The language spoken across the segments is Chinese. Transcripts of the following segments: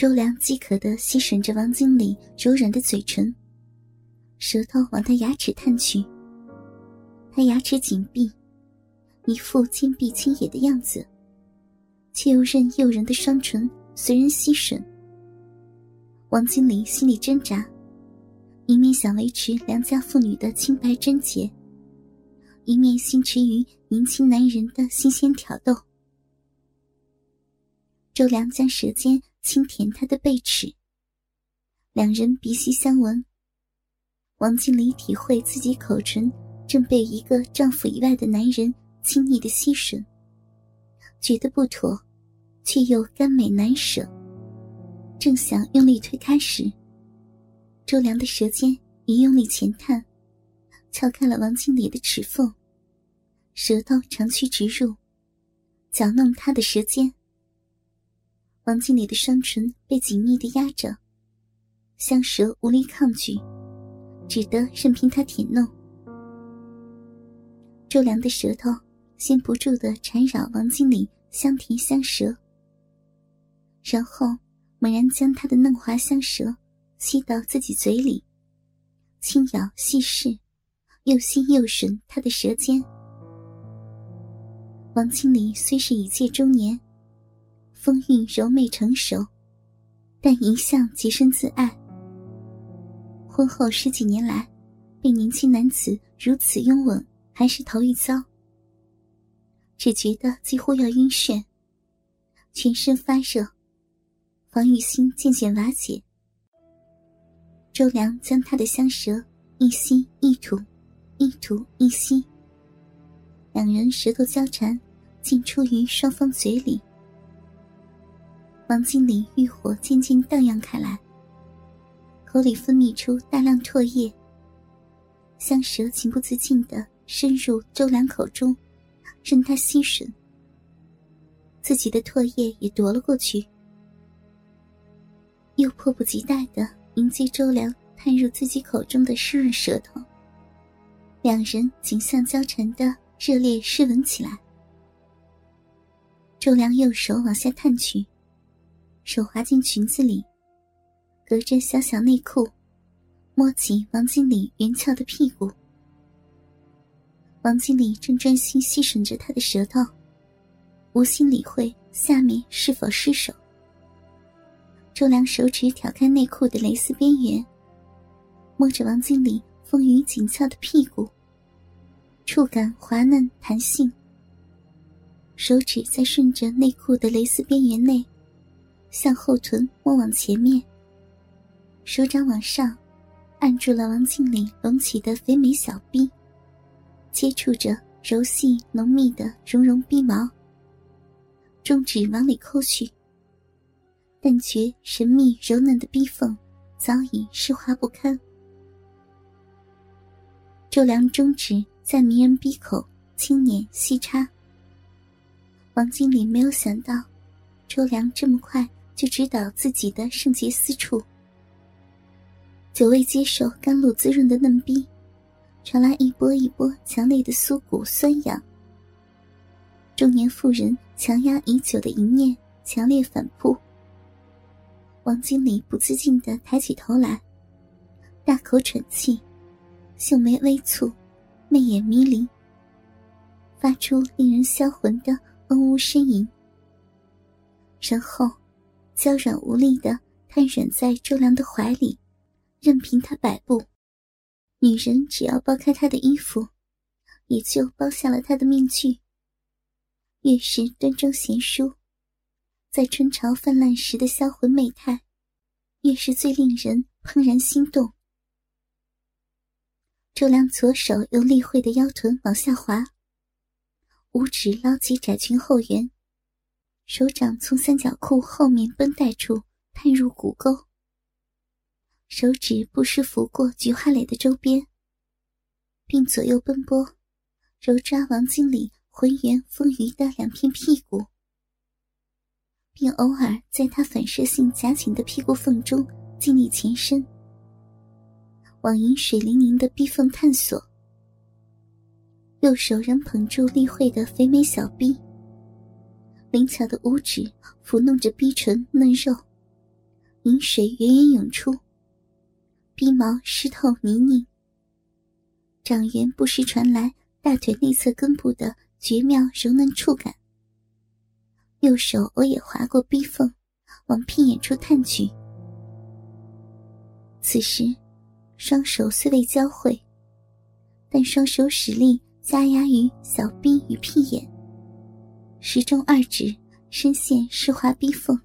周良饥渴地吸吮着王经理柔软的嘴唇，舌头往他牙齿探去。他牙齿紧闭，一副坚壁清野的样子，却又任诱人的双唇随人吸吮。王经理心里挣扎，一面想维持良家妇女的清白贞洁，一面心驰于年轻男人的新鲜挑逗。周良将舌尖。轻舔他的背齿，两人鼻息相闻。王经理体会自己口唇正被一个丈夫以外的男人亲昵的吸吮，觉得不妥，却又甘美难舍。正想用力推开时，周良的舌尖一用力前探，撬开了王经理的齿缝，舌头长驱直入，搅弄他的舌尖。王经理的双唇被紧密的压着，香舌无力抗拒，只得任凭他舔弄。周良的舌头先不住的缠绕王经理香甜香舌，然后猛然将他的嫩滑香舌吸到自己嘴里，轻咬细舐，又吸又吮他的舌尖。王经理虽是已届中年。风韵柔媚成熟，但一向洁身自爱。婚后十几年来，被年轻男子如此拥吻，还是头一遭。只觉得几乎要晕眩，全身发热，防御心渐渐瓦解。周良将他的香舌一吸一吐，一吐一吸，两人舌头交缠，进出于双方嘴里。王经理欲火渐渐荡漾开来，口里分泌出大量唾液，香舌情不自禁地深入周良口中，任他吸吮。自己的唾液也夺了过去，又迫不及待地迎接周良探入自己口中的湿润舌头，两人颈项交缠的热烈湿吻起来。周良右手往下探去。手滑进裙子里，隔着小小内裤，摸起王经理圆翘的屁股。王经理正专心吸吮着他的舌头，无心理会下面是否失手。周良手指挑开内裤的蕾丝边缘，摸着王经理丰腴紧翘的屁股，触感滑嫩弹性。手指在顺着内裤的蕾丝边缘内。向后臀摸往前面，手掌往上，按住了王经理隆起的肥美小臂，接触着柔细浓密的绒绒逼毛。中指往里抠去，但觉神秘柔嫩的逼缝早已湿滑不堪。周良中指在迷人逼口轻捻细插，王经理没有想到，周良这么快。就指导自己的圣洁私处，久未接受甘露滋润的嫩逼，传来一波一波强烈的酥骨酸痒。中年妇人强压已久的淫念强烈反扑。王经理不自禁地抬起头来，大口喘气，秀眉微蹙，媚眼迷离，发出令人销魂的嗡呜呻吟，然后。娇软无力的瘫软在周良的怀里，任凭他摆布。女人只要剥开他的衣服，也就剥下了他的面具。越是端庄贤淑，在春潮泛滥时的销魂媚态，越是最令人怦然心动。周良左手由丽慧的腰臀往下滑，五指捞起窄裙后缘。手掌从三角裤后面绷带处探入骨沟，手指不时拂过菊花蕾的周边，并左右奔波，揉抓王经理浑圆丰腴的两片屁股，并偶尔在他反射性夹紧的屁股缝中尽力前伸，往饮水灵灵的逼缝探索。右手仍捧住丽慧的肥美小臂。灵巧的五指抚弄着逼唇嫩肉，饮水源源涌出，鼻毛湿透泥泞，掌缘不时传来大腿内侧根部的绝妙柔嫩触感。右手偶也划过逼缝，往屁眼处探去。此时，双手虽未交汇，但双手使力加压于小臂与屁眼，时中二指深陷湿滑逼缝。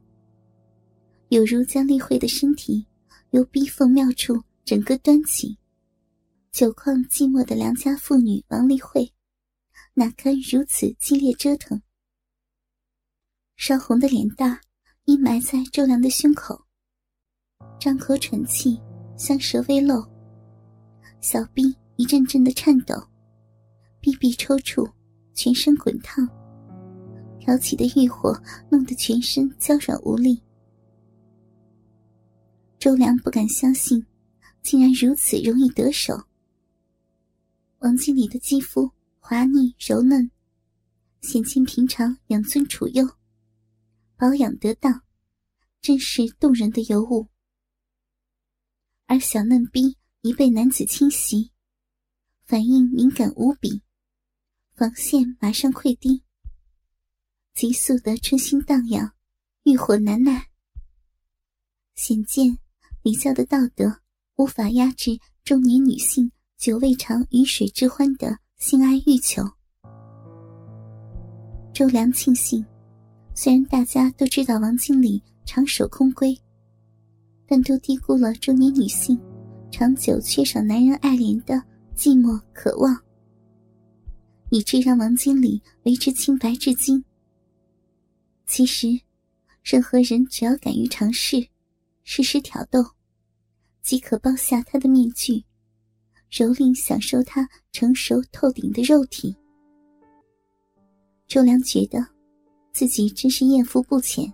有如将丽慧的身体由逼缝妙处整个端起。久旷寂寞的良家妇女王丽慧，哪堪如此激烈折腾？烧红的脸蛋阴埋在周良的胸口，张口喘气，香舌微露，小臂一阵阵的颤抖，臂臂抽搐，全身滚烫，挑起的欲火弄得全身娇软无力。周良不敢相信，竟然如此容易得手。王经理的肌肤滑腻柔嫩，显见平常养尊处优，保养得当，真是动人的尤物。而小嫩逼一被男子侵袭，反应敏感无比，防线马上溃堤，急速的春心荡漾，欲火难耐，显见。礼教的道德无法压制中年女性久未尝鱼水之欢的性爱欲求。周良庆幸，虽然大家都知道王经理长守空闺，但都低估了中年女性长久缺少男人爱怜的寂寞渴望，以致让王经理维持清白至今。其实，任何人只要敢于尝试，适时挑逗。即可剥下他的面具，蹂躏享受他成熟透顶的肉体。周良觉得，自己真是艳福不浅，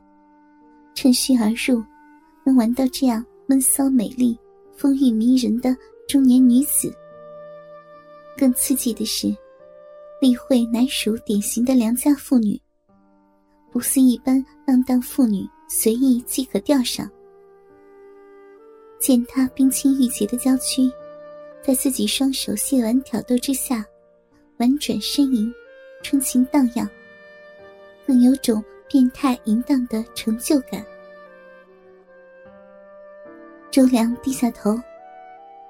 趁虚而入，能玩到这样闷骚美丽、风韵迷人的中年女子。更刺激的是，丽慧乃属典型的良家妇女，不似一般浪荡妇女，随意即可钓上。见他冰清玉洁的娇躯，在自己双手细玩挑逗之下，婉转呻吟，春情荡漾，更有种变态淫荡的成就感。周良低下头，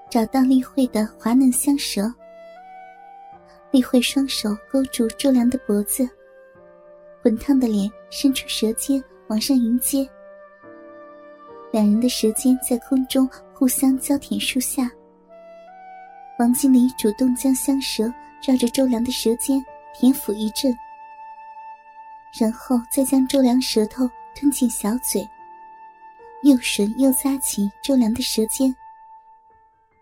找到丽慧的滑嫩香舌。丽慧双手勾住周良的脖子，滚烫的脸伸出舌尖往上迎接。两人的舌尖在空中互相交舔数下，王经理主动将香舌绕着周良的舌尖舔抚一阵，然后再将周良舌头吞进小嘴，又吮又咂起周良的舌尖，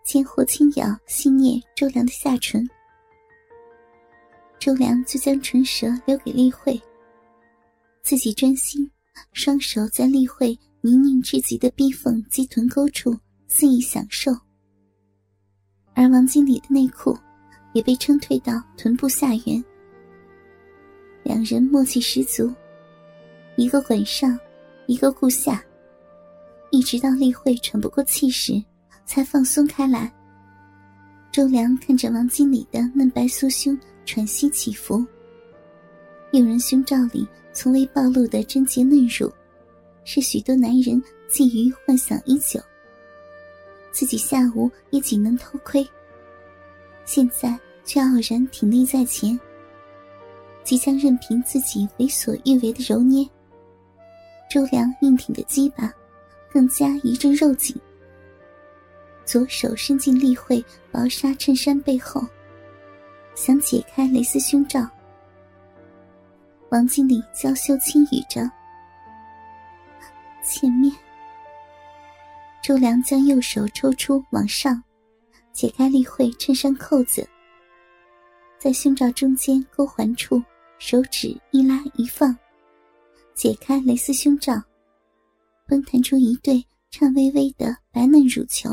间或轻咬细捏周良的下唇。周良就将唇舌留给丽慧，自己专心，双手在丽慧。泥泞至极的逼缝及臀沟处肆意享受，而王经理的内裤也被撑退到臀部下缘。两人默契十足，一个管上，一个顾下，一直到丽慧喘不过气时，才放松开来。周良看着王经理的嫩白酥胸喘息起伏，诱人胸罩里从未暴露的贞洁嫩乳。是许多男人觊觎幻想已久，自己下午也仅能偷窥，现在却傲然挺立在前，即将任凭自己为所欲为的揉捏。周良硬挺的鸡巴更加一阵肉紧，左手伸进丽慧薄纱衬衫背后，想解开蕾丝胸罩。王经理娇羞轻语着。前面，周良将右手抽出往上，解开立慧衬衫扣子，在胸罩中间勾环处，手指一拉一放，解开蕾丝胸罩，崩弹出一对颤巍巍的白嫩乳球。